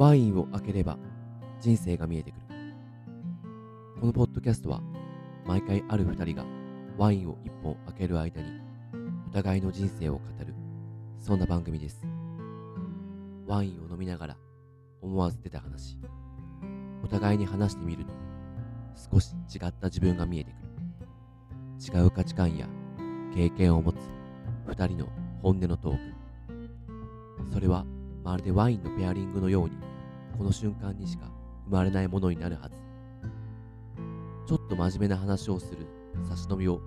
ワインを開ければ人生が見えてくる。このポッドキャストは毎回ある二人がワインを一本開ける間にお互いの人生を語る、そんな番組です。ワインを飲みながら思わず出た話。お互いに話してみると少し違った自分が見えてくる。違う価値観や経験を持つ二人の本音のトーク。それはまるでワインのペアリングのようにこの瞬間にしか生まれないものになるはず。ちょっと真面目な話をする差し飲みを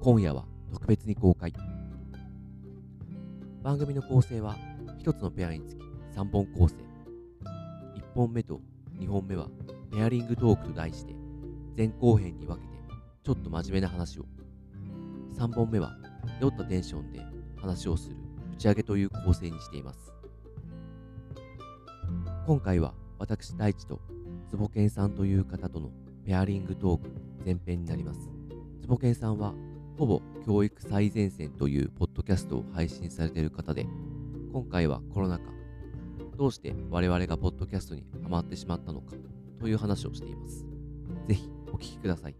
今夜は特別に公開。番組の構成は一つのペアにつき3本構成。1本目と2本目はペアリングトークと題して前後編に分けてちょっと真面目な話を。3本目は酔ったテンションで話をする打ち上げという構成にしています。今回は私大地と坪健さんという方とのペアリングトーク前編になります。坪健さんはほぼ教育最前線というポッドキャストを配信されている方で、今回はコロナ禍、どうして我々がポッドキャストにハマってしまったのかという話をしています。ぜひお聞きください。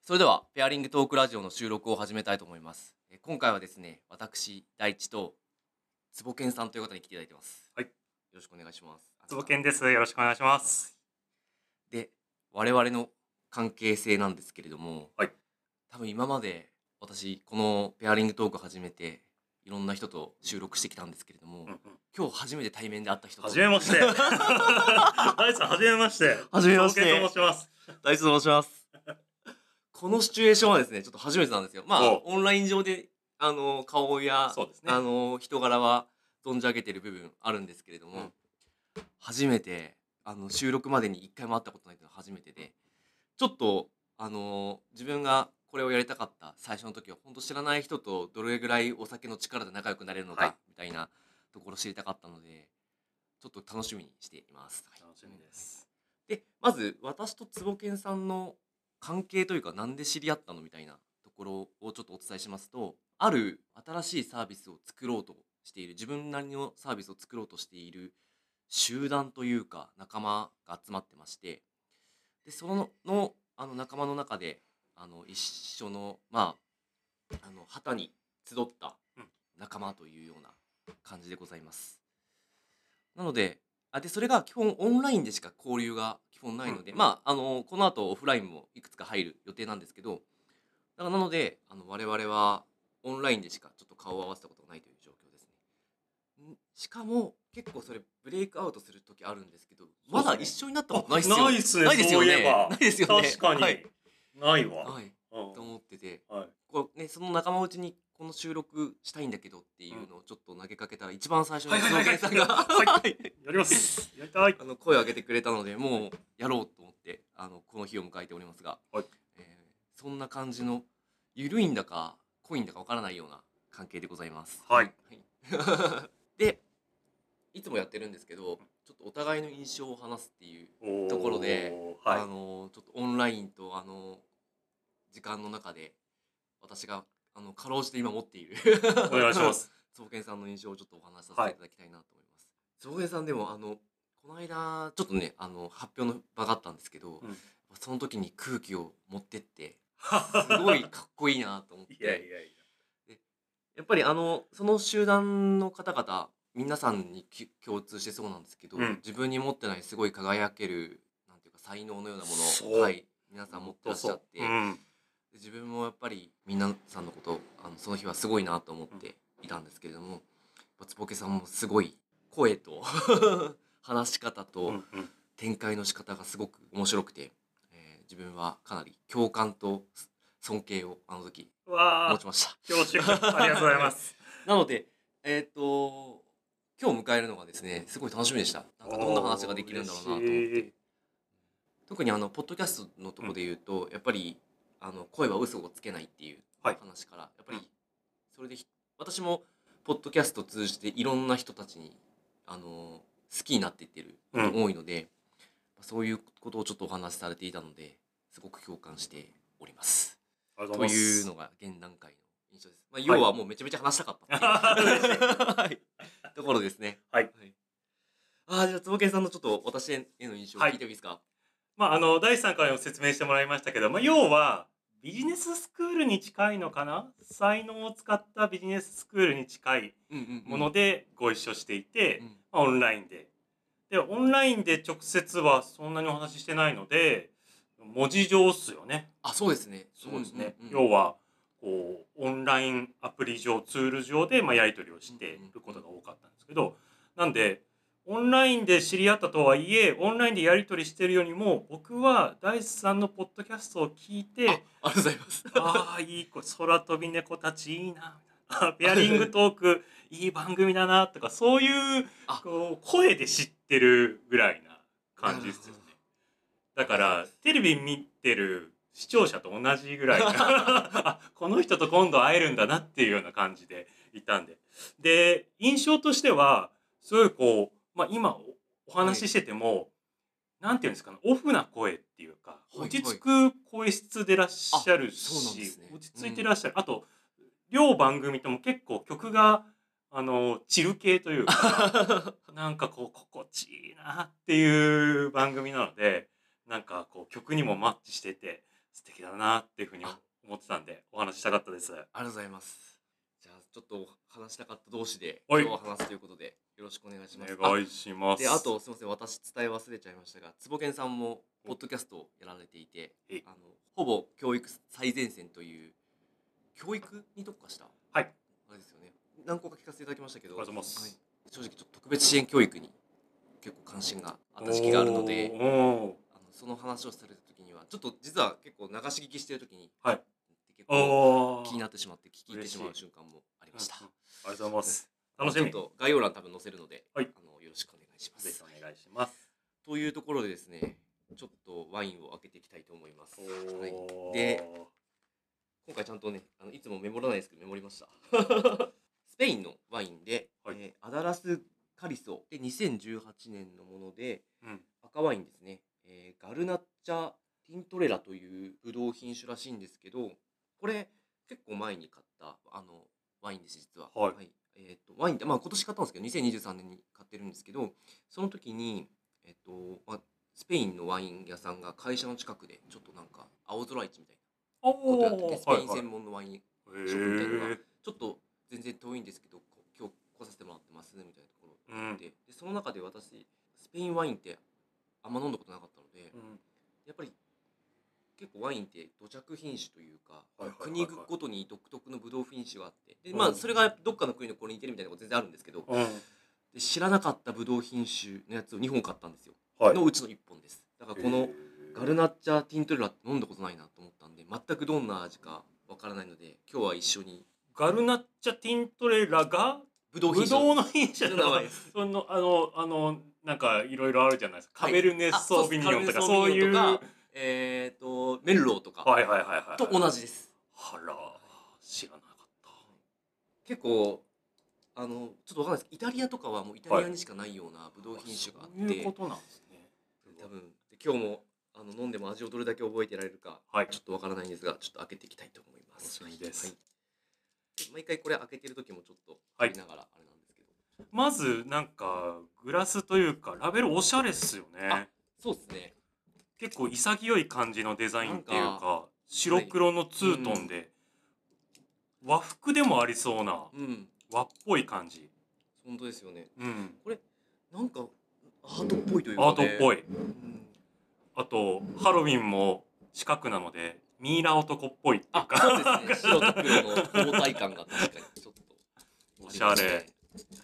それでは、ペアリングトークラジオの収録を始めたいと思います。今回はですね、私、大地と坪健さんという方に来ていただいてます。はいよろしくお願いします。坪健です。よろしくお願いします。で我々の関係性なんですけれども、はい多分今まで私このペアリングトーク始めていろんな人と収録してきたんですけれども、うんうん今日初めて対面で会った人とはじ めまして。大地さん、はじめまして。はじめましてと申します。大地と申しますこのシチュエーションはですねちょっと初めてなんですよまあおオンライン上であの顔や、そうですねあの人柄は存じ上げてる部分あるんですけれども、うん初めてあの収録までに一回も会ったことないというのは初めてでちょっとあの自分がこれをやりたかった最初の時は本当知らない人とどれぐらいお酒の力で仲良くなれるのか、はいみたいなところを知りたかったのでちょっと楽しみにしています。はい楽しみです。でまず私と坪健さんの関係というかなんで知り合ったのみたいなところをちょっとお伝えしますとある新しいサービスを作ろうとしている。自分なりのサービスを作ろうとしている集団というか仲間が集まってまして。でそののあの仲間の中であの一緒のまああの旗に集ったうん。仲間というような感じでございます。なのであでそれが基本オンラインでしか交流が基本ないので、うん。まああのこの後オフラインもいくつか入る予定なんですけど。だからなのであの我々はオンラインでしかちょっと顔を合わせたことがないというしかも結構それブレイクアウトする時あるんですけどまだ一緒になったことないっすよあないっすね。ないですよね。ないですよね。確かに。はい、ないわ。はい、うん。と思ってて。はい。こう、ね、その仲間内にこの収録したいんだけどっていうのをちょっと投げかけたら一番最初にはいはいはいはい。坪健さんがやります。やりたい。あの声を上げてくれたのでもうやろうと思ってあのこの日を迎えておりますが、はい。えーそんな感じの緩いんだか濃いんだかわからないような関係でございます。はい。はい。でいつもやってるんですけどちょっとお互いの印象を話すっていう、ところではいあ。のちょっとオンラインとあの時間の中で私があのかろうじて今持っているお願いします。坪健さんの印象をちょっとお話しさせていただきたいなと思います。坪健さんでもあのこの間ちょっとねあの発表の場があったんですけど、うんその時に空気を持ってって すごいかっこいいなと思っていやいやいやっぱりあのその集団の方々皆さんにき共通してそうなんですけど、うん自分に持ってないすごい輝けるなんていうか才能のようなものを、はい、皆さや。ん持ってらっしゃって。うん。で自分もやっぱり皆さんのことあのその日はすごいなと思っていたんですけれども、やっぱつぼけさんもすごい声と 話し方うとんうん展開の仕方がすごく面白くて、えー自分はかなり共感と尊敬をあの時わあ持ち、ました。ありがとうございます。なのでえっ、と今日迎えるのがですねすごい楽しみでした。なんかどんな話ができるんだろうなと思ってい。特にあのポッドキャストのところで言うと、やっぱりあの声は嘘をつけないっていうはい話から、やっぱりそれでひ私もポッドキャストを通じていろんな人たちにあの好きになっていってる多いので、そういうことをちょっとお話しされていたのですごく共感しております。とうごとざいます。いうのが現段階の印象です。まあ、要はもうめちゃめちゃ話したかったっ はい、ところですね。はい。ああ、じゃあ、坪健さんのちょっと私への印象を聞いてもいいですか、まあ、あの、第3回も説明してもらいましたけど、まあ、要は、ビジネススクールに近いのかな？才能を使ったビジネススクールに近いものでご一緒していて、うんまあ、オンラインで。で、オンラインで直接はそんなにお話ししてないので、文字上っすよね。あ、そうですね。そうですね。んんん要は、こう、オンラインアプリ上、ツール上で、まあ、やり取りをしていることが多かったんですけど、なんで、オンラインで知り合ったとはいえ、オンラインでやり取りしてるよりも、僕は大地さんのポッドキャストを聞いて、あありがとうございます。ああ、いい子、空飛び猫たちいいな。あペアリングトーク、いい番組だな、とか、そういうあ、こう、声で知ってるぐらいな感じですよね。だから、テレビ見てる視聴者と同じぐらい この人と今度会えるんだなっていうような感じでいたんで。で、印象としては、すごいこう、まあ今おお話ししてても、なんていうんですかね、オフな声っていうか、はい落ち着く声質でいらっしゃるしすね、落ち着いてらっしゃる。あと、両番組とも結構曲が、あの、チル系というか、なんかこう、心地いいなっていう番組なので、なんかこう、曲にもマッチしてて、素敵だなっていうふうにあ思ってたんで、お話ししたかったです。ありがとうございます。じゃあ、ちょっと話したかった同士で、はい今日は話すということで、よろしくお願いします。お願いします。で、あと、すみません、私伝え忘れちゃいましたが、坪健さんも、ポッドキャストをやられていてあの、ほぼ教育最前線という、教育に特化した、はい。あれですよね。何個か聞かせていただきましたけど、ありがとうございますはい正直ちょっと特別支援教育に結構関心があった時期があるので、あのその話をされた時には、ちょっと実は結構流し聞きしてる時に、はい結構気になってしまって聞いて嬉しいしまう瞬間もありました。ありがとうございます。楽しみ。ちょっと概要欄多分載せるので、はいあのよろしくお願いします。ぜひお願いします。というところでですね、ちょっとワインを開けていきたいと思います。はい、で今回ちゃんとね、あのいつもメモらないですけどメモりました。スペインのワインで、はいえーアダラスカリソで2018年のものでうん。赤ワインですね、えーガルナッチャティントレラというブドウ品種らしいんですけどこれ結構前に買ったあのワインです実は。はいえー、とワインって、まあ、今年買ったんですけど2023年に買ってるんですけどその時に、えっとまあ、スペインのワイン屋さんが会社の近くでちょっとなんか青空市みたいなおことやっててスペイン専門。門のワインへショップみたいなのがーちょっと全然遠いんですけどこ今日来させてもらってますみたいなところうん。ででその中で私スペインワインってあんま飲んだことなかったのでうんやっぱり結構ワインって土着品種というか、国ごとに独特のブドウ品種があって。で、うん。まあ、それがどっかの国のこれに似てるみたいなこと全然あるんですけどうん。で知らなかったブドウ品種のやつを2本買ったんですよ、はい。のうちの1本です。だからこのガルナッチャティントレラって飲んだことないなと思ったんで全くどんな味かわからないので今日は一緒に。ガルナッチャティントレラがブドウ品種。の品種の名の前です。そのあのあのなんかいろいろあるじゃないですか、はい。カベルネッソービニオンとかあそういうカベルネッソーとメルローとか。はいはいはいはいと同じです。あら知らなかっ結構あのちょっとわかんないです。イタリアとかはもうイタリアにしかないようなブドウた品種があって、そういうことなんですね。多分。で今日もあの飲んでも味をどれだけ覚えてられるかはい。ちょっとわからないんですがちょっと開けていきたいと思います。楽しみです。はい。で毎回これ開けてる時もちょっとはい。見ながらあれなんですけど、まずなんかグラスというかラベルおしゃれっすよね。あそうですね結構潔い感じのデザインっていうなんか白黒のツートンで、和服でもありそうなうん。和っぽい感じ。本当ですよね。うん。なんかアートっぽいというか、ね、アートっぽい。うん。あとハロウィンも近くなのでミイラ男っぽいっていうあかそうですね。白と黒の交代感が確かにちょっと。おしゃれ。ありますね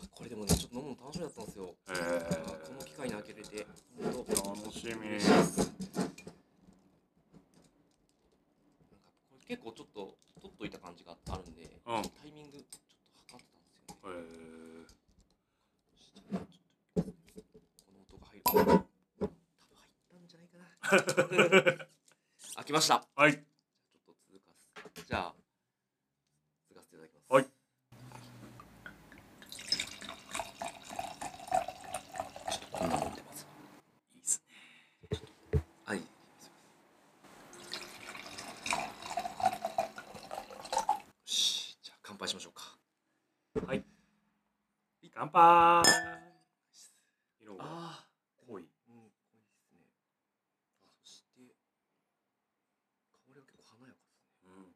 あーこれでもねちょっと飲むの楽しみだったんですよ。へあー。この機会に開けれて楽しみ。結構ちょっと取っといた感じがあるんで、うん。タイミングちょっと測ってたんですよね。へー。この音が入る。多分入ったんじゃないかな。開きました。はい。ちょっと続かす。じゃあ続かせていただきますはいちょっとこんなもんでまずいいっすねはいあー。色があ濃いうん濃いですね。あそして香りは結構華やかですね。うん。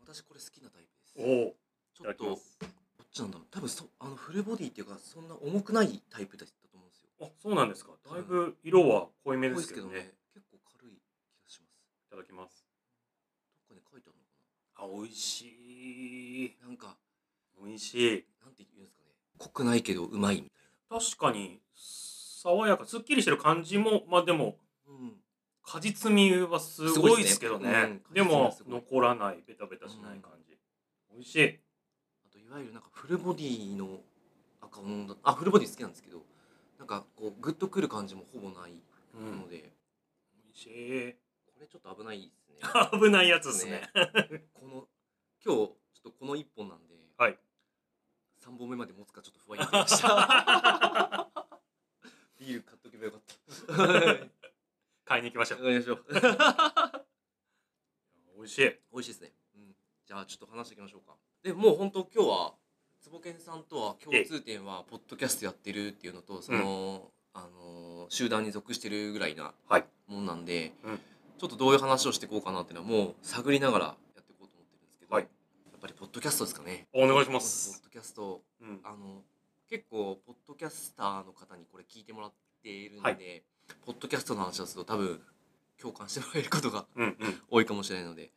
私これ好きなタイプです。おおちょっとどっちなんだろう。多分そあのフルボディっていうかそんな重くないタイプだったと思うんですよあそうなんですかだいぶ色は濃いめで濃いですすけどけどねね結構軽い気がしますいただきますどっかに書いてあるのかあ美味しいななんか美味しいなんて言うんですかね。濃くないけどうまいみたい確かに爽やかすっきりしてる感じもまあでもなうん。果実味はすごいですけどね。ね。うん。でも残らないベタベタしない感じ、美味しい。あといわゆるなんかフルボディの赤飲んだあフルボディ好きなんですけどなんかこうグッとくる感じもほぼないうん。ので、美味しい。これちょっと危ないですね。危ないやつですね。この今日ちょっとこの一本なんで、はい3本目まで持つかちょっと不安になりました。ビール買っとけばよかった。買いに行きましょう。いしましょう。美味しい。美味しいですね、うん、じゃあちょっと話していきましょうか。でもう本当今日は坪健さんとは共通点はポッドキャストやってるっていうのとその、あの集団に属してるぐらいなはい。もんなんで、うん。ちょっとどういう話をしていこうかなっていうのはもう探りながらやっていこうと思ってるんですけど、はい。やっぱりポッドキャストですかね。お願いしまポすッドキャストうんあの結構ポッドキャスターの方にこれ聞いてもらっているので、はい。ポッドキャストの話をすると多分共感してもらえることがうんうん。多いかもしれないので。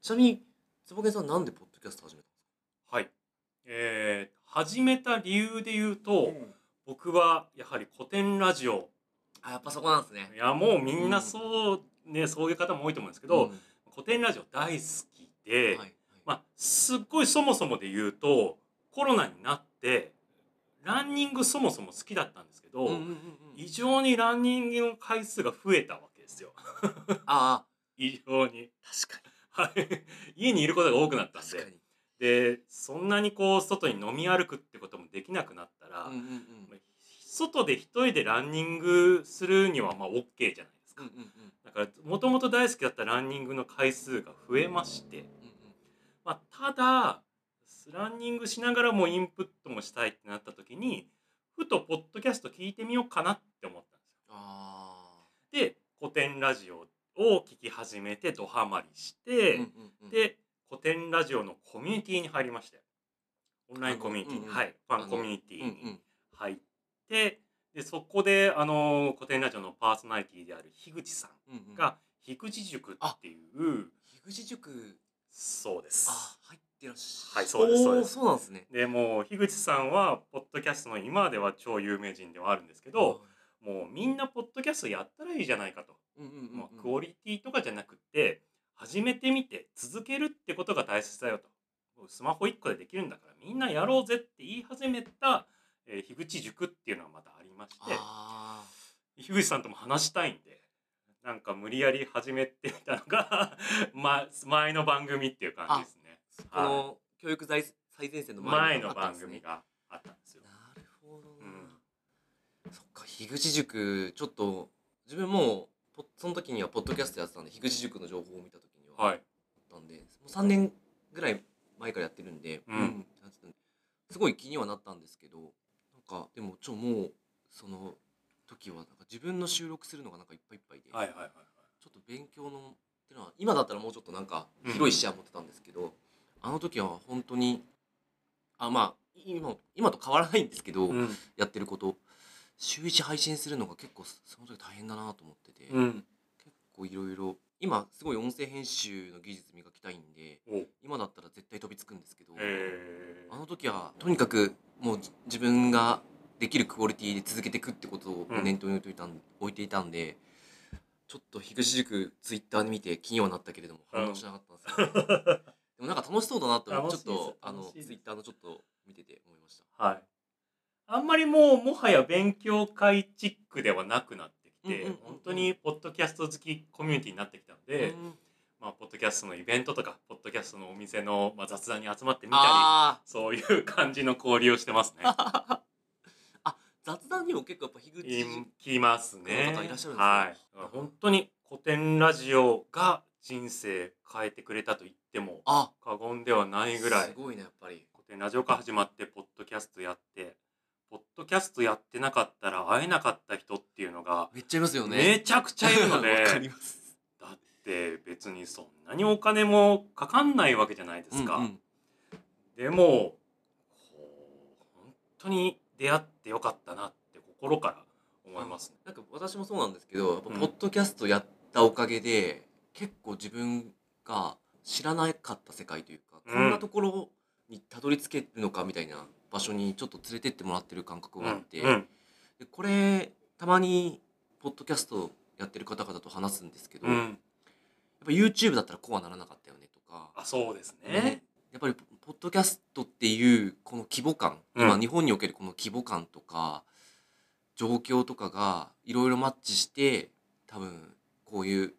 ちなみに坪健さんなんでポッドキャスト始めたんですはい。えー、始めた理由で言うと、か僕はやはり古典ラジオ。あやっぱそこなんですね。いやもうみんなそうね、そういう方も多いと思うんですけど、ん。古典ラジオ大好きで、はいはい。まあすっごいそもそもで言うとコロナになってランニングそもそも好きだったんですけど、うんうんうんうん。異常にランニングの回数が増えたわけですよ。あ 異常に。あ確かはい。家にいることが多くなったんで。でそんなにこう外に飲み歩くってこともできなくなったら、うんうんうん。まあ外で一人でランニングするにはまあ OK じゃないですか、うんうんうん。だからもともと大好きだったランニングの回数が増えまして、うん。まあ、ただランニングしながらもインプットもしたいってなった時にふとポッドキャスト聞いてみようかなって思ったんですよ。あで古典ラジオを聞き始めてドハマりしあて、うんうんうん。で古典ラジオのコミュニティに入りまして。オンラインコミュニティに、うんうんはい。ファンコミュニティに入ってでそこであの古典ラジオのパーソナリティである樋口さんうんうん。が樋口塾っていう樋口塾。そうです。あ入ってらっしゃはいそうですそうです。そうなんですね。でもう樋口さんはポッドキャストの今では超有名人ではあるんですけど、もうみんなポッドキャストやったらいいじゃないかと、うんうんうんうん。まあ、クオリティとかじゃなくって始めてみて続けるってことが大切だよと。スマホ1個でできるんだからみんなやろうぜって言い始めた、えー、樋口塾っていうのはまたありましてあ樋口さんとも話したいんでなんか無理やり始めてみたのが、ま、前の番組っていう感じですこの教育最最前線の前の番組があったんですよ。なるほどな、うんそっか樋口塾ちょっと自分もポその時にはポッドキャストやってたんで樋口塾の情報を見た時にはあっはい。たんで、もう3年ぐらい前からやってるんで、うんすごい気にはなったんですけどなんかでもちょもうその時はなんか自分の収録するのがなんかいっぱいいっぱいで、はいはいはいはい。ちょっと勉強のっていうのは今だったらもうちょっとなんかうん広い視野持ってたんですけど、あの時は本当にあまあ今今と変わらないんですけど、うん。やってること。週1配信するのが結構その時大変だなと思ってて、うん。結構いろいろ今すごい音声編集の技術磨きたいんでお。今だったら絶対飛びつくんですけど、えあの時はとにかくもうじ自分ができるクオリティで続けていくってことをうん。念頭に置いていたん,、置いていたんでちょっと樋口塾ツイッターで見て気にはなったけれども反応しなかったんですよ、でもなんか楽しそうだなと楽しいですちょっとあのツイッターのちょっと見てて思いました。はい。あんまりもうもはや勉強会チックではなくなってきて、うんうんうんうん本当にポッドキャスト好きコミュニティになってきたので、うんまあポッドキャストのイベントとかポッドキャストのお店のまあ雑談に集まってみたり、あそういう感じの交流をしてますね。あ雑談にも結構やっぱ樋口いきますね。方いらっしゃるんですねはい。本当に古典ラジオが人生変えてくれたと言ってもあ。過言ではないぐらいすごいねやっぱり。ラジオ化始まってポッドキャストやってポッドキャストやってなかったら会えなかった人っていうのがめっちゃいますよね。めちゃくちゃいるので わかります。だって別にそんなにお金もかかんないわけじゃないですか。うんうん。でも本当に出会ってよかったなって心から思いますね。なんか私もそうなんですけどポッドキャストやったおかげで、結構自分が知らなかった世界というか、うん。こんなところにたどり着けるのかみたいな場所にちょっぱ連れてってもらってる感覚があって、うん。でこれたまにポッドキャストやってる方々と話すんですけど、やっうん、ぱ YouTube だったらこうはならなかったよねとか、あそうですね。ね。やっぱりポポッドキャストっていうこの規模感、うん。今日本におけるこの規模感とか状況とかがいろいろマッチして多分こういう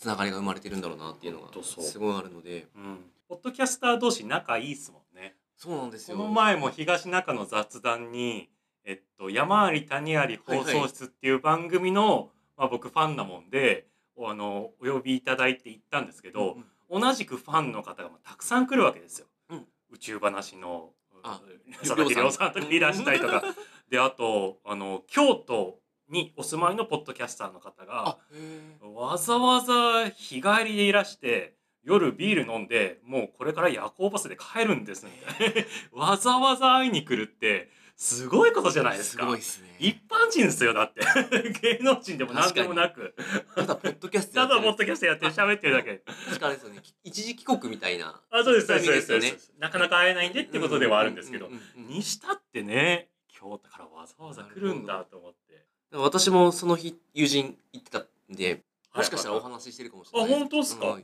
つながりが生まれてるんだろうなっていうのがすごいあるので。うん、ポッドキャスター同士仲いいっすもんね。そうなんですよ。この前も東中の雑談に、えっと、山あり谷あり放送室っていう番組の、まあ、僕ファンなもんでおあのお呼びいただいて行ったんですけど、うん同じくファンの方がまあたくさん来るわけですよ。うん。宇宙話のあ佐々木亮さんとかいらしたりとか。であとあの京都にお住まいのポッドキャスターの方があへーわざわざ日帰りでいらして夜ビール飲んでもうこれから夜行バスで帰るんですみたいな。わざわざ会いに来るってすごいことじゃないですか。すごいですね。一般人ですよだって。芸能人でも何でもなく。ただポッドキャストただポッドキャストやって喋ってるだけ。確かあれですよね。き一時帰国みたいな。あそうですそうですそうですなかなか会えないんでってことではあるんですけどうんうんうんうん。にしたってね京都からわざわざ来るんだと思って私もその日友人行ってたんでもしかしたらお話ししてるかもしれあない。本当ですか？はいへ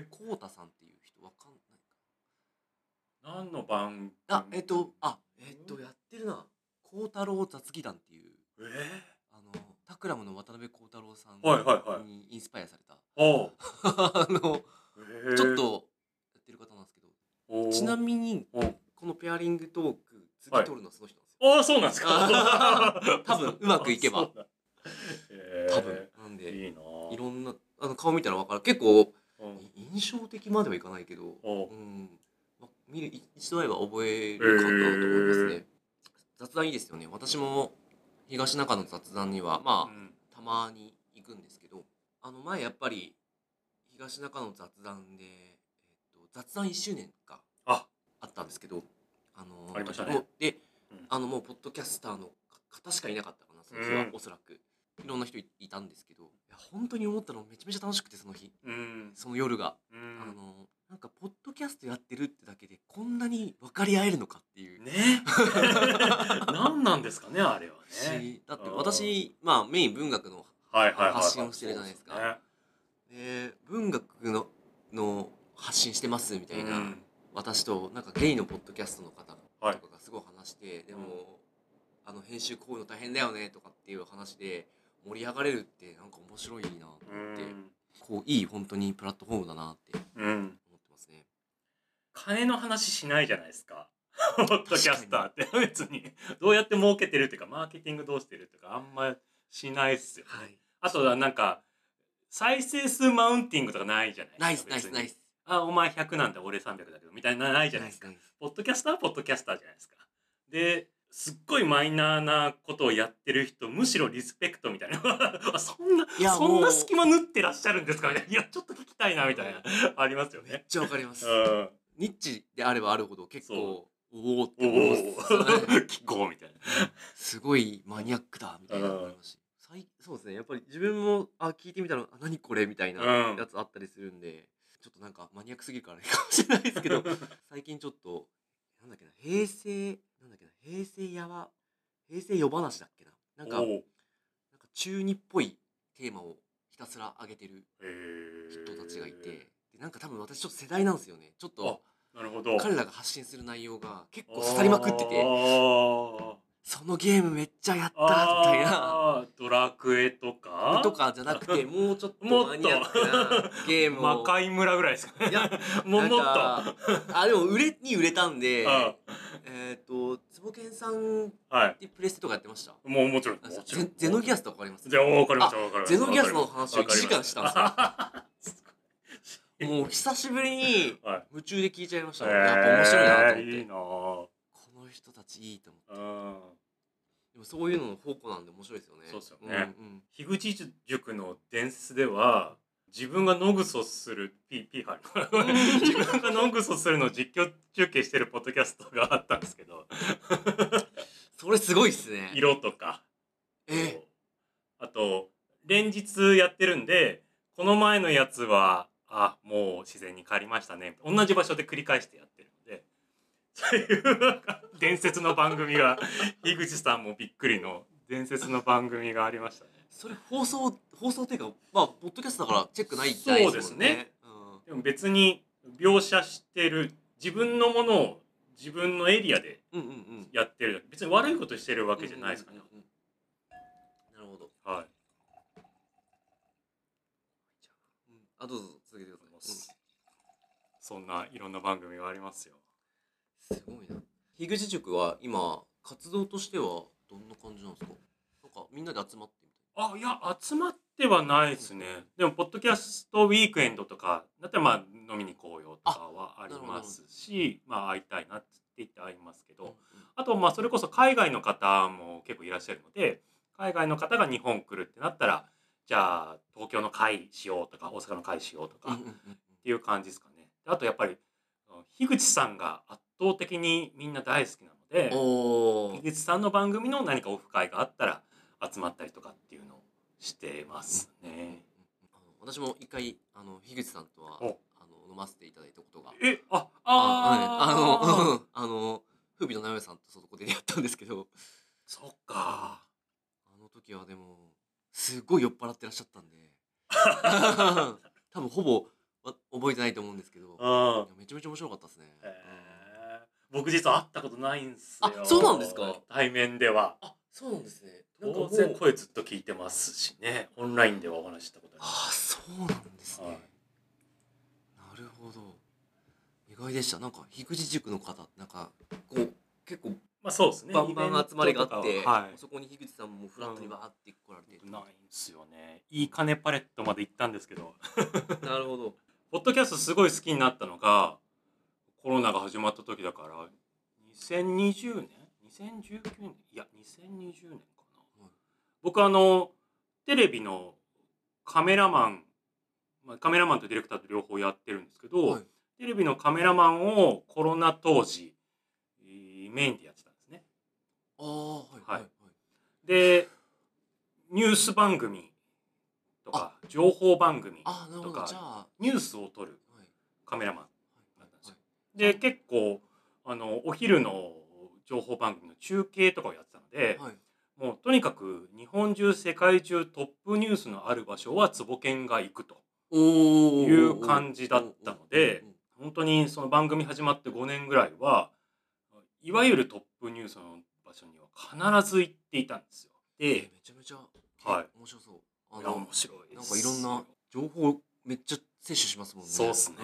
え。こうたさんっていう人わかんない何の番あえっとあえっとやってるな。孝太郎雑技団っていうえあのタクラムの渡辺孝太郎さんにインスパイアされた。あのちょっとやってる方なんですけど。ちなみにこのペアリングトーク次はい撮るのああそうなんですか？あ 多分うまくいけば。多分。なんでいいな。いろんなあの顔見たら分かる。結構うん。印象的まではいかないけどおう。うん。ま見るい一度会えば覚えるかなと思いますね、へ雑談いいですよね。私も東中の雑談にはまあ、うん。たまに行くんですけどあの前やっぱり東中の雑談で、えっと、雑談1周年があ。あったんですけどあのありましたね。で、うんあのもうポッドキャスターの方しかいなかったかなその日は、うん。おそらく。いろんな人いいたんですけどいや本当に思ったのめちゃめちゃ楽しくてその日。うん。その夜が、うん。あのなんかポッドキャストやってるってだけでこんなに分かり合えるのかっていう、ね。何なんですかねあれはね。しだって私まあメイン文学の発信をしてるじゃないですか。ね。で文学のの発信してますみたいな、うん。私となんかゲイのポッドキャストの方とはい。かがすごい話して、でもあの編集こういうの大変だよねとかっていう話で盛り上がれるってなんか面白いなと思って、こういい本当にプラットフォームだなって思ってますね。金の話しないじゃないですか。ポッドキャスターって別に。どうやって儲けてるっていうかマーケティングどうしてるっていうかあんましないっすよはい。あとはなんか再生数マウンティングとかないじゃないですか別に。ナイスナイス。あお前100なんだ俺300だけどみたいなないじゃないですか。ポッドキャスターはポッドキャスターじゃないですか。ですっごいマイナーなことをやってる人むしろリスペクトみたいな。あそんなそんな隙間縫ってらっしゃるんですかみたいないやちょっと聞きたいなみたいな。ありますよね。めっちゃわかります。うん。ニッチであればあるほど結構そおおってお思いおます。聞こうみたいな。すごいマニアックだみたいな思いますし。最そうですね。やっぱり自分もあ聞いてみたらあ何これみたいなうん。やつあったりするんで、ちょっとなんかマニアックすぎるからあれかもしれないですけど 最近ちょっとなんだっけな平成なんだっけな平成やわ平成夜話だっけな。なんかなんか中二っぽいテーマをひたすら上げてる人たちがいてでなんか多分私ちょっと世代なんですよね。ちょっとなるほど。彼らが発信する内容が結構刺さりまくってて。あそのゲームめっちゃやったーみたいな。ドラクエとか？とかじゃなくて もうちょっとマニアックなゲームを。魔界村ぐらいですかね。いやもっと。あでも売れに売れたんであえっ、とつぼけんさんっはい。てプレステとかやってました？もうもちろん。あもちろん。ゼゼノギアスとかわかります？じゃあ分かりました分かりましたゼノギアスの話を1時間したんですよ。もう久しぶりにはい。夢中で聞いちゃいました、やっぱ面白いなと思って、えーいいなぁこの人たちいいと思って。うんでもそういうのの宝庫なんで面白いですよね。そうですよね。うんうん。樋口塾の伝説では自分がノグソする P, P 入る自分がノグソするのを実況中継してるポッドキャストがあったんですけど。それすごいっすね。色とか。え。あと連日やってるんでこの前のやつはあもう自然に帰りましたね。同じ場所で繰り返してやってるのでそういうなんか伝説の番組が 樋口さんもびっくりの伝説の番組がありましたね。それ放送放送っていうかまあポッドキャストだからチェックないそうですね。ないですもん。ねでも別に描写してる自分のものを自分のエリアでうんうんうん。うんやってる別に悪いことしてるわけじゃないですかね。うん。うんうんなるほど、はい。うん、あどうぞ続けてください、そんないろんな番組がありますよ。うん、すごいな樋口塾は今活動としてはどんな感じなんですか？なんかみんなで集まってみたいあいや集まってはないですね。でもポッドキャストウィークエンドとかだったらまあ飲みに行こうよとかはありますし、まあ会いたいなって言って会いますけど、な、あとまあそれこそ海外の方も結構いらっしゃるので、海外の方が日本来るってなったら、じゃあ東京の会しようとか大阪の会しようとか。うんうんうんうんっていう感じですかね。であとやっぱり樋口さんが圧倒的にみんな大好きなのでおー。樋口さんの番組の何かオフ会があったら集まったりとかっていうのをしてますね。あの私も一回あの樋口さんとはお。あの飲ませていただいたことが。えああはい。あ あのあの風美の直江さんとそこでやったんですけど。そっか。あの時はでもすごい酔っ払ってらっしゃったんで。多分ほぼわ覚えてないと思うんですけど。めちゃめちゃ面白かったですね、へー僕実は会ったことないんですよ。あそうなんですか？対面では。あそうなんですね当然声ずっと聞いてますしね。オンラインではお話ししたことああそうなんですね、はいなるほど意外でしたなんか樋口塾の方なんかこう結構まあそうですね。バンバン集まりがあって、ははい。そこに樋口さんもフラットにバーって来られて、ないんですよね。いい金パレットまで行ったんですけど、なるほど ポッドキャストすごい好きになったのが、コロナが始まった時だから、2020年 ?2019 年いや、2020年かな。はい。僕あの、テレビのカメラマン、まあ、カメラマンとディレクターと両方やってるんですけど、はい。テレビのカメラマンをコロナ当時、えーメインでやってたんですね。ああはいはい。でニュース番組とか情報番組とかニュースを撮るい。カメラマンで結構あのお昼の情報番組の中継とかをやってたので、はい。もうとにかく日本中世界中トップニュースのある場所は坪健が行くという感じだったので本当にその番組始まって5年ぐらいはいわゆるトップニュースの場所には必ず行っていたんですよ。えーでめちゃめちゃはい。面白そう。あいやの面白いなんかいろんな情報めっちゃ摂取しますもんね。そうっすね。ん。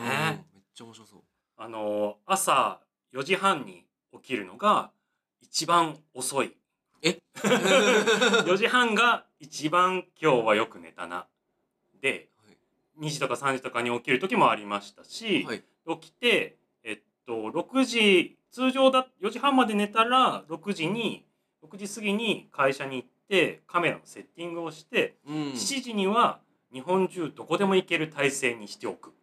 めっちゃ面白そうあの朝4時半に起きるのが一番遅い。え？4時半が一番今日はよく寝たな。で2時とか3時とかに起きる時もありましたし、はい。起きてえっと6時通常だ4時半まで寝たら6時に6時過ぎに会社に行ってカメラのセッティングをして、うん。7時には日本中どこでも行ける体制にしておく。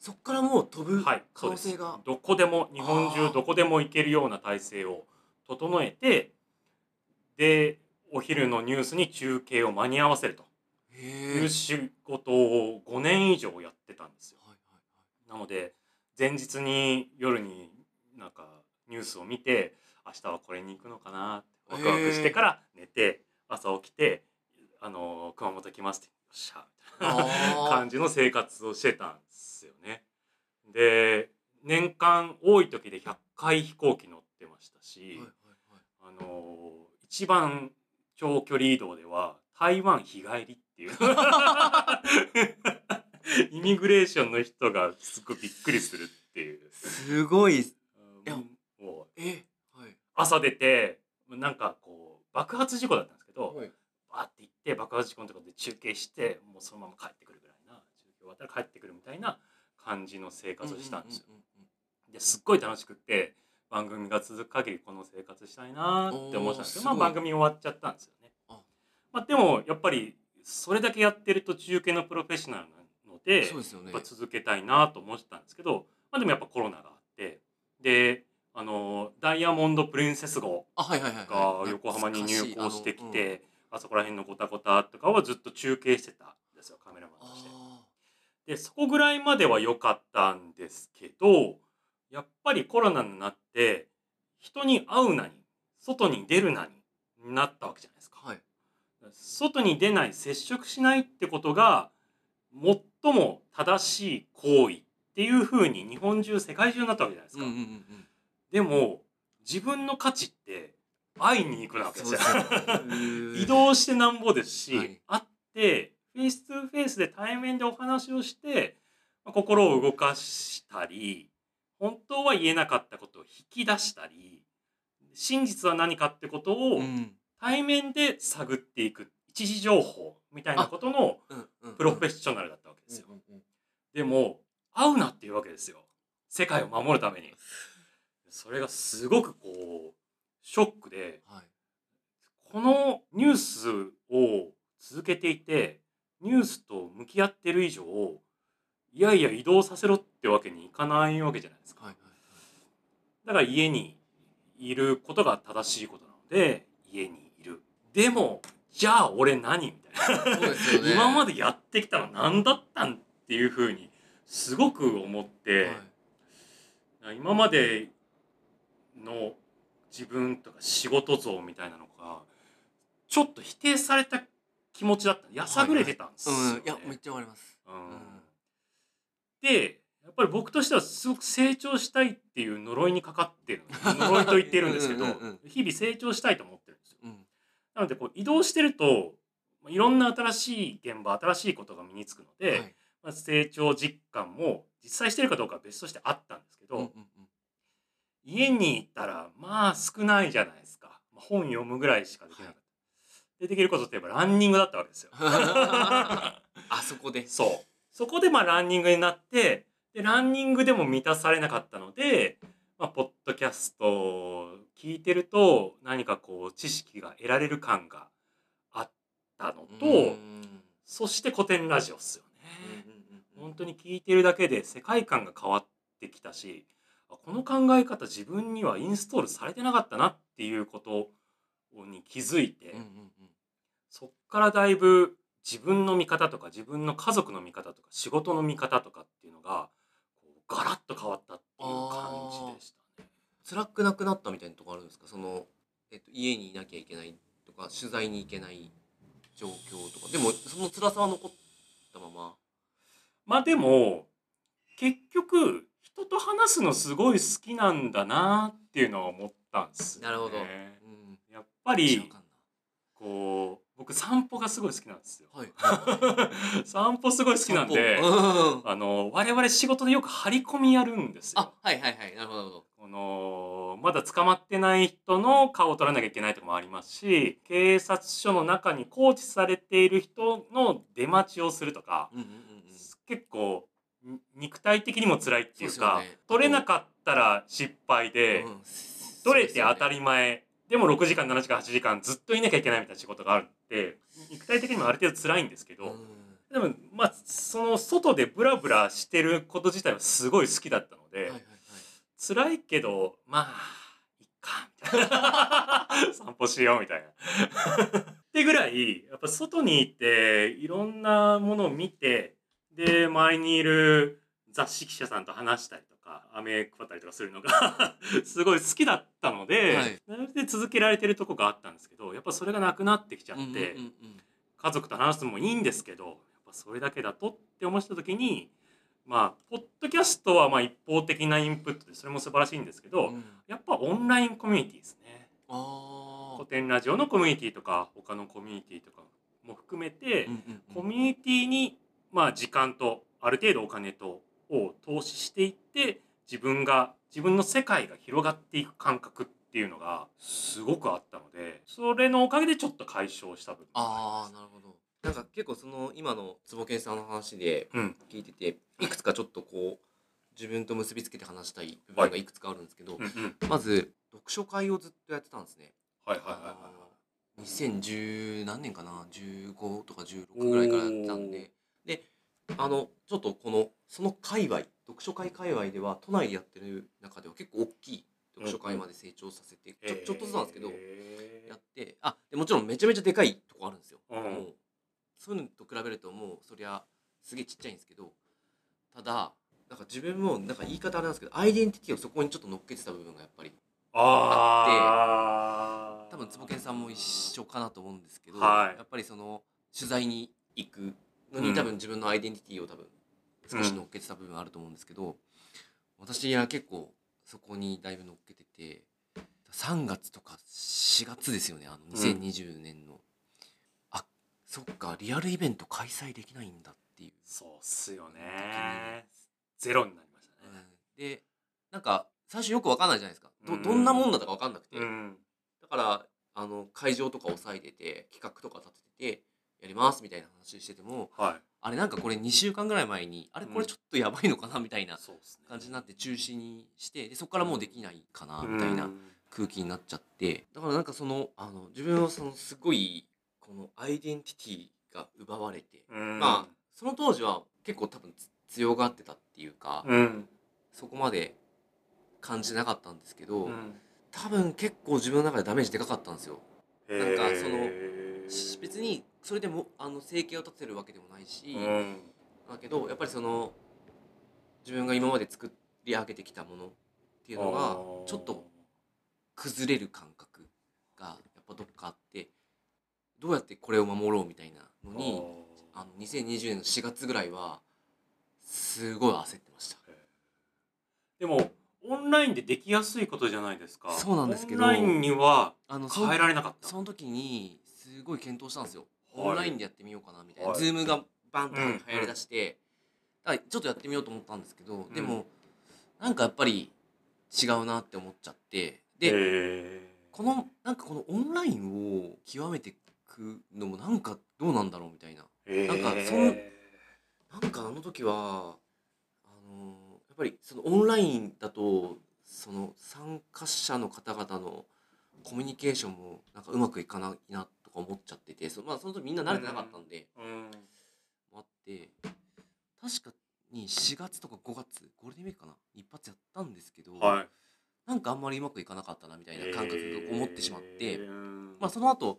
そっからもう飛ぶはい、可そうです。どこでも日本あー。中どこでも行けるような体制を整えてでお昼のニュースに中継を間に合わせると。へえいう仕事を5年以上やってたんですよ。はいはいなので前日に夜になんかニュースを見て明日はこれに行くのかなってワクワクしてから寝て朝起きてあの熊本来ますってしゃみたいな感じの生活をしてたんですよね。で年間多い時で100回飛行機乗ってましたし、はいはいはい。あの一番長距離移動では台湾日帰りっていう。イミグレーションの人がすごいびっくりするっていう。すごいやもうえはい。朝出てなんかこう爆発事故だったんですけど、はいバーって行って爆発事故のところで中継してもうそのまま帰ってくるぐらいな中継終わっったら帰ってくるみたいな感じの生活をしたんですよ。ですっごい楽しくって番組が続く限りこの生活したいなって思ってたんですけど、まあ、番組終わっちゃったんですよね。あ。まあ、でもやっぱりそれだけやってると中継のプロフェッショナルなのでそうですよね。やっぱ続けたいなと思ってたんですけど、まあ、でもやっぱコロナがあってであのダイヤモンド・プリンセス号がはい横浜に入港してきてあそこら辺のゴタゴタとかはずっと中継してたんですよカメラマンとして。あでそこぐらいまでは良かったんですけどやっぱりコロナになって人に会うなに外に出るなになったわけじゃないですか。ーはい外に出ない接触しないってことが最も正しい行為っていうふうに日本中世界中になったわけじゃないですか。でも自分の価値って会いに行くなわけですよ。移動してなんぼですし、はい会ってフェイス2フェイスで対面でお話をしてまあ心を動かしたり本当は言えなかったことを引き出したり真実は何かってことをうん対面で探っていく一時情報みたいなことのプロフェッショナルだったわけですよ。でも会うなっていうわけですよ世界を守るために。それがすごくこうショックではい。このニュースを続けていてニュースと向き合ってる以上いやいや移動させろってわけにいかないわけじゃないですか。はいだから家にいることが正しいことなので家にいる。でもじゃあ俺何みたいな。ね。今までやってきたの何だったんっていうふうにすごく思って、はい。今までの自分とか仕事像みたいなのがちょっと否定された気持ちだった。やさぐれてたんですよ、ね。うん。いやめっちゃわかります。うん。んでやっぱり僕としてはすごく成長したいっていう呪いにかかってる。呪いと言ってるんですけどうん日々成長したいと思ってるんですよ。うん。なのでこう移動してるといろんな新しい現場新しいことが身につくので、はい。まあ、成長実感も実際してるかどうかは別としてあったんですけど、うんうんうん家に行ったらまあ少ないじゃないですか、まあ、本読むぐらいしかできなかった、でできることって言えばランニングだったわけですよ。あそこで。そう。そこでまあランニングになってでランニングでも満たされなかったので、まあ、ポッドキャストを聞いてると何かこう知識が得られる感があったのと、うん。そして古典ラジオっすよね、本当に聞いてるだけで世界観が変わってきたしあこの考え方自分にはインストールされてなかったなっていうことに気づいて、そっからだいぶ自分の見方とか自分の家族の見方とか仕事の見方とかっていうのがこうガラッと変わったっていう感じでしたね。辛くなくなったみたいなとこあるんですか？その、えっと、家にいなきゃいけないとか取材に行けない状況とか。でもその辛さは残ったまま。まあでも結局人と話すのすごい好きなんだなっていうのは思ったんですよ、ね。なるほど。うん。やっぱりこう僕散歩がすごい好きなんですよ。なはい。散歩すごい好きなんでうん。あの我々仕事でよく張り込みやるんですよ。あはいはいはい。なるほど。このまだ捕まってない人の顔を取らなきゃいけないとかもありますし警察署の中に拘置されている人の出待ちをするとか、うんうんうんうん。結構に肉体的にも辛いっていうかね。取れなかったら失敗で、うん。取れて当たりり前でも6時間7時間8時間ずっといなきゃいけないみたいな仕事があるって肉体的にもある程度辛いんですけど、でもまあその外でブラブラしてること自体はすごい好きだったので、はいはいはい。辛いけどまあいっかみたいな。散歩しようみたいな。ってぐらいやっぱ外に行っていろんなものを見てで周りにいる雑誌記者さんと話したりとか飴配ったりとかするのが すごい好きだったので、はい。なので続けられてるとこがあったんですけどやっぱそれがなくなってきちゃって。うんうんうんうん。家族と話すのもいいんですけどやっぱそれだけだとって思った時にまあポッドキャストはまあ一方的なインプットでそれも素晴らしいんですけど、うん。やっぱオンラインコミュニティですね。あ古典ラジオのコミュニティとか他のコミュニティとかも含めて、ーうんうんうん。コミュニティにまあ時間とある程度お金とを投資していって自分が自分の世界が広がっていく感覚っていうのがすごくあったのでそれのおかげでちょっと解消した部分。があああなるほど。なんか結構その今の坪健さんの話でうん。聞いてていくつかちょっとこう自分と結びつけて話したい部分がい。くつかあるんですけど、うんうん。まず読書会をずっとやってたんですね。はいはいはいはい。あの2010何年かな？15とか16ぐらいからやってたんでであのちょっとこのその界隈読書会界隈では都内でやってる中では結構大きい読書会まで成長させて、ちょちょっとずつなんですけど、やってあでもちろんめちゃめちゃでかいとこあるんですよ、うん。もうそういうのと比べるともうそりゃすげえちっちゃいんですけどただなんか自分もなんか言い方あれなんですけどアイデンティティをそこにちょっと乗っけてた部分がやっぱりあー。多分坪健さんも一緒かなと思うんですけど、はい。やっぱりその取材に行くのに多分自分のアイデンティティを多分少し乗っけてた部分あると思うんですけど、私は結構そこにだいぶ乗っけてて3月とか4月ですよねあの2020年の、あそっかリアルイベント開催できないんだっていう、そうっすよね。ゼロになりましたね。でなんか最初よく分かんないじゃないですか。どうん。どんなもんだったか分かんなくて、うん。だからあの会場とか押さえてて企画とか立てててやりますみたいな話しててもはい。あれなんかこれ2週間ぐらい前にあれこれちょっとやばいのかなみたいな感じになって中止にしてでそこからもうできないかなみたいな空気になっちゃってだからなんかそのあの自分はそのすごいこのアイデンティティが奪われてうん。まあその当時は結構多分つ強がってたっていうかうん。そこまで感じなかったんですけどうん。多分結構自分の中でダメージでかかったんですよ。なんかその別にそれでもあの生計を立てるわけでもないし、うん。だけどやっぱりその自分が今まで作り上げてきたものっていうのがちょっと崩れる感覚がやっぱどっかあってどうやってこれを守ろうみたいなのにあの2020年の4月ぐらいはすごい焦ってました。でもオンラインでできやすいことじゃないですか。そうなんですけどオンラインにはあのそ変えられなかった。その時にすごい検討したんですよ、はい。オンラインでやってみようかなみたいな、はい。ズームがバンとうん流行りだして、だからちょっとやってみようと思ったんですけど、ん。でもなんかやっぱり違うなって思っちゃって。で、へこのなんかこのオンラインを極めていくのもなんかどうなんだろうみたいな。ー。なんかそんなんかあの時はあのやっぱりそのオンラインだとその参加者の方々のコミュニケーションもなんかうまくいかないなとか思っちゃっててそ,、まあ、その時みんな慣れてなかったんで、うん。もあって確かに4月とか5月ゴールデンウィークかな一発やったんですけど、はい。なんかあんまりうまくいかなかったなみたいな感覚が思ってしまって、へー。まあ、その後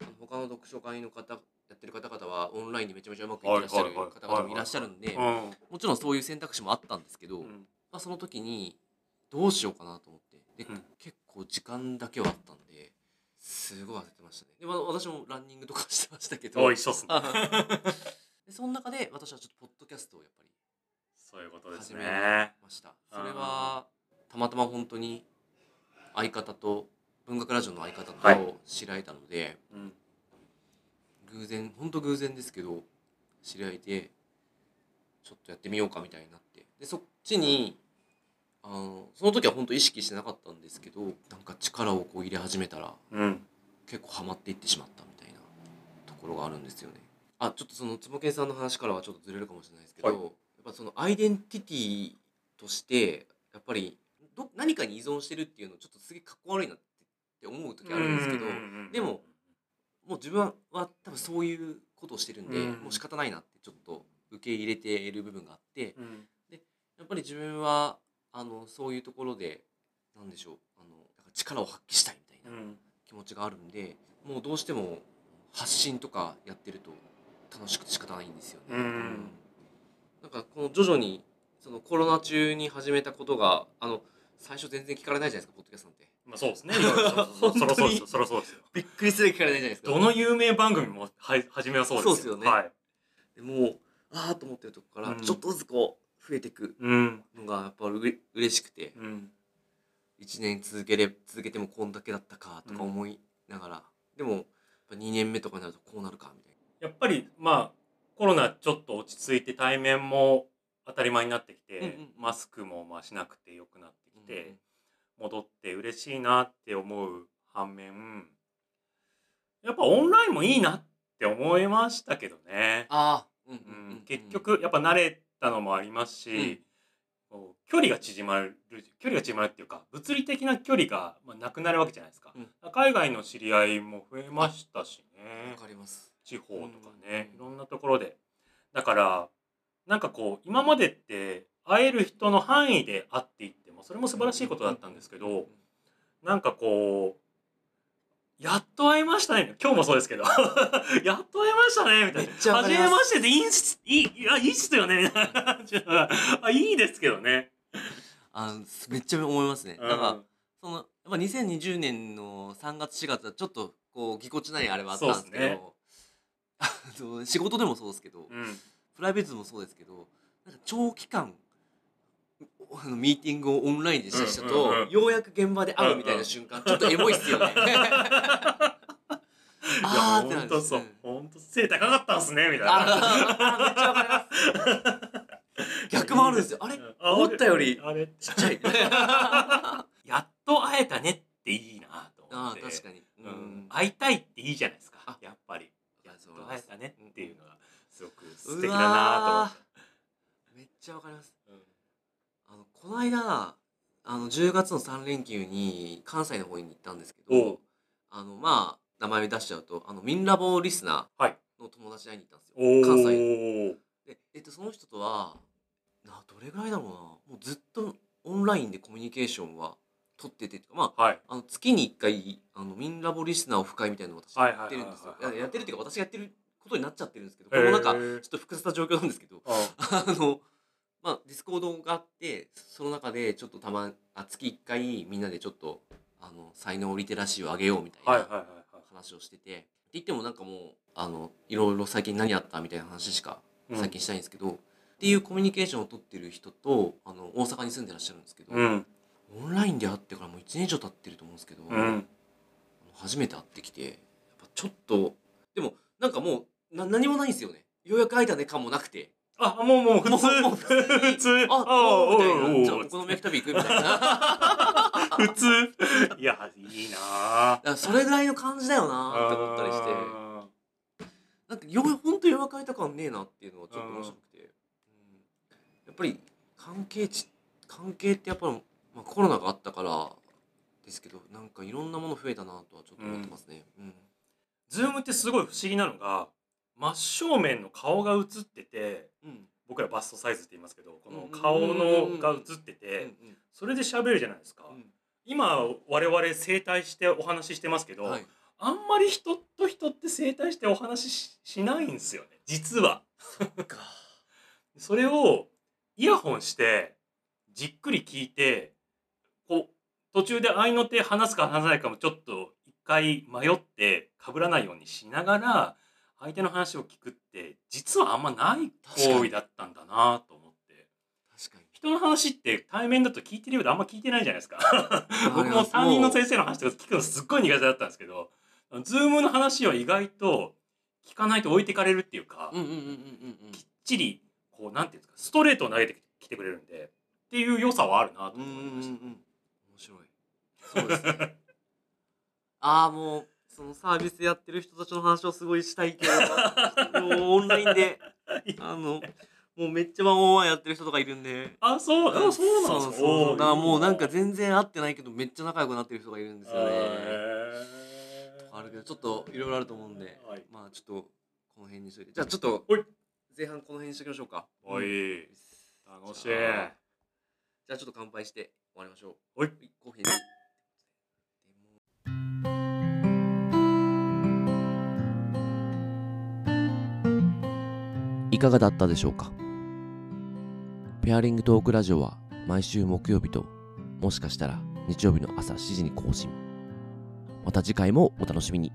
あの他の読書会の方やってる方々はオンラインでめちゃめちゃうまくいってらっしゃる方々もいらっしゃるんでうんもちろんそういう選択肢もあったんですけど、うん。まあ、その時にどうしようかなと思ってで、うん。結構時間だけはあったんですごい焦ってましたね。で、まあ、私もランニングとかしてましたけど。お一緒っすね。でその中で私はちょっとポッドキャストをやっぱりそういうことです始めねました。それはたまたま本当に相方と文学ラジオの相方はい。と知り合えたので、うん。偶然本当偶然ですけど知り合えてちょっとやってみようかみたいになって。でそっちにあのその時は本当意識してなかったんですけどなんか力をこう入れ始めたらうん。結構ハマっていってしまったみたいなところがあるんですよね。あちょっとその坪健さんの話からはちょっとずれるかもしれないですけど、はい。やっぱそのアイデンティティとしてやっぱりど何かに依存してるっていうのちょっとすげえかっこ悪いなって思う時あるんですけど、でももう自分は多分そういうことをしてるんで、うん。もう仕方ないなってちょっと受け入れている部分があってうん。やっぱり自分はあのそういうところでなんでしょうあのなんか力を発揮したいみたいなうん。気持ちがあるんでもうどうしても発信とかやってると楽しくて仕方ないんですよね。うん。なんかこの徐々にそのコロナ中に始めたことがあの最初全然聞かれないじゃないですかポッドキャストなんて。まあそうですね。そそそろそうですよ。そろそうですよ。びっくりする聞かれないじゃないですか。どの有名番組もは初めはそうですよ。そうですよね。はい。でもうああと思ってるとこからうん。ちょっとずつこう増えていくうん。のがやっぱうれ嬉しくて。うん。1年続けれ続けてもこんだけだったかとか思いながら、でもやっぱ2年目とかになるとこうなるかみたいやっぱりまあコロナちょっと落ち着いて対面も当たり前になってきて、うんうんマスクもまあしなくてよくなってきな。て、戻って嬉しいなって思う反面やっぱオンラインもいいなっって思いましたけどね。ああ。うんううんうん。ん、結局やっぱ慣れたのもありますし、こう距離が縮まる距離が縮まるっていうか物理的な距離がまあなくなるわけじゃないですか、海外の知り合いも増えましたしね。わかります。地方とかね、うん。いろんなところで。だからなんかこう今までって会える人の範囲で会っていってもそれも素晴らしいことだったんですけど、なんかこうやっと会えましたね。今日もそうですけど。やっと会えましたね。みたいな。めっちゃわ初めましてでいいんす。いいいやいいっすよね。みたいな。感じがあいいですけどね。あのめっちゃ思いますね、うん。なんかそのやっぱ2020年の3月4月はちょっとこうぎこちないあれはあったんですけど。そう あの仕事でもそうですけど、うん。プライベートでもそうですけど。なんか長期間あのミーティングをオンラインでした人と、ようやく現場で会うみたいな瞬間、ちょっとエモいっすよね。あーってなる本当そう。うん本当背高かったんすねみたいあな。ーめっちゃわかります。逆もあるんですよ。あれうん思ったよりちっちゃい。やっと会えたねっていいなと思あって。ー確かに。会いたいっていいじゃないですか。あやっぱり。やっと会えたねっていうのがすごく素う敵だなと思ってわーめっちゃわかります。あのこの間あの10月の3連休に関西の方に行ったんですけどあのまあ名前出しちゃうとあのミンラボリスナはい。ーの友達に会いに行ったんですよ、お関西西で、えっと、その人とはなどれぐらいだろうな。もうずっとオンラインでコミュニケーションは取っててまあはい。あの月に1回あのミンラボリスナーオフ会みたいなのを私はいやってるんですよ。ややってるっていうか私がやってることになっちゃってるんですけどこれもなんかちょっと複雑な状況なんですけどあ。あの、まあ、ディスコードがあって、その中でちょっとたま、あ月1回みんなでちょっと、あの、才能リテラシーを上げようみたいな話をしてて、って言ってもなんかもう、あの、いろいろ最近何やったみたいな話しかうん。最近したいんですけど、っていうコミュニケーションを取ってる人と、あの、大阪に住んでらっしゃるんですけど、うん。オンラインで会ってからもう1年以上経ってると思うんですけど、うん。初めて会ってきて、やっぱちょっと、でもなんかもう、な何もないんですよね。ようやく会えたね感もなくて。あもうもう普通。もう普通あ、おうおうじゃあ、お好み焼き食べ行くみたいな。普通。いやいいならそれぐらいの感じだよなって思ったりして、なんかよう、ほんとようやく会えた感ねえなっていうのはちょっと面白くて。うん。やっぱり、関係値、関係ってやっぱり、まあ、コロナがあったからですけど、なんかいろんなもの増えたなとはちょっと思ってますね。うん。ズームってすごい不思議なのが真正面の顔が映っててうん。僕らバストサイズって言いますけどこのうん顔のが映ってうんてそれで喋るじゃないですかうん今我々整体してお話ししてますけど、はい。あんまり人と人って整体してお話ししないんですよね実は。か。それをイヤホンしてじっくり聞いてこう途中で合いの手話すか話さないかもちょっと一回迷って被らないようにしながら相手の話を聞くって実はあんまない行為だったんだなと思って確かに。人の話って対面だと聞いてるようであんま聞いてないじゃないですか 僕も担任の先生の話とか聞くのすっごい苦手だったんですけどズームの話は意外と聞かないと置いてかれるっていうか、きっちりこうなんていうんですかストレートを投げてきてくれるんでっていう良さはあるなと思いました。面白い。そうですね。ああ、もう、そのサービスやってる人たちの話をすごいしたいけど、もうオンラインで、あの、もうめっちゃワンオンワンやってる人とかいるんで。あそうあそうなんですか。そうそうだからもうなんか然全然会ってないけどめっちゃ仲良くなってる人がいるんですよね。へーあるけどちょっといろいろあると思うんで、はいまあちょっとこの辺にしといて。じゃあちょっと前半この辺にしときましょうか。おい楽しい。じゃあちょっと乾杯して終わりましょう。ほいコーヒーいかがだったでしょうか？ペアリングトークラジオは毎週木曜日ともしかしたら日曜日の朝7時に更新。また次回もお楽しみに。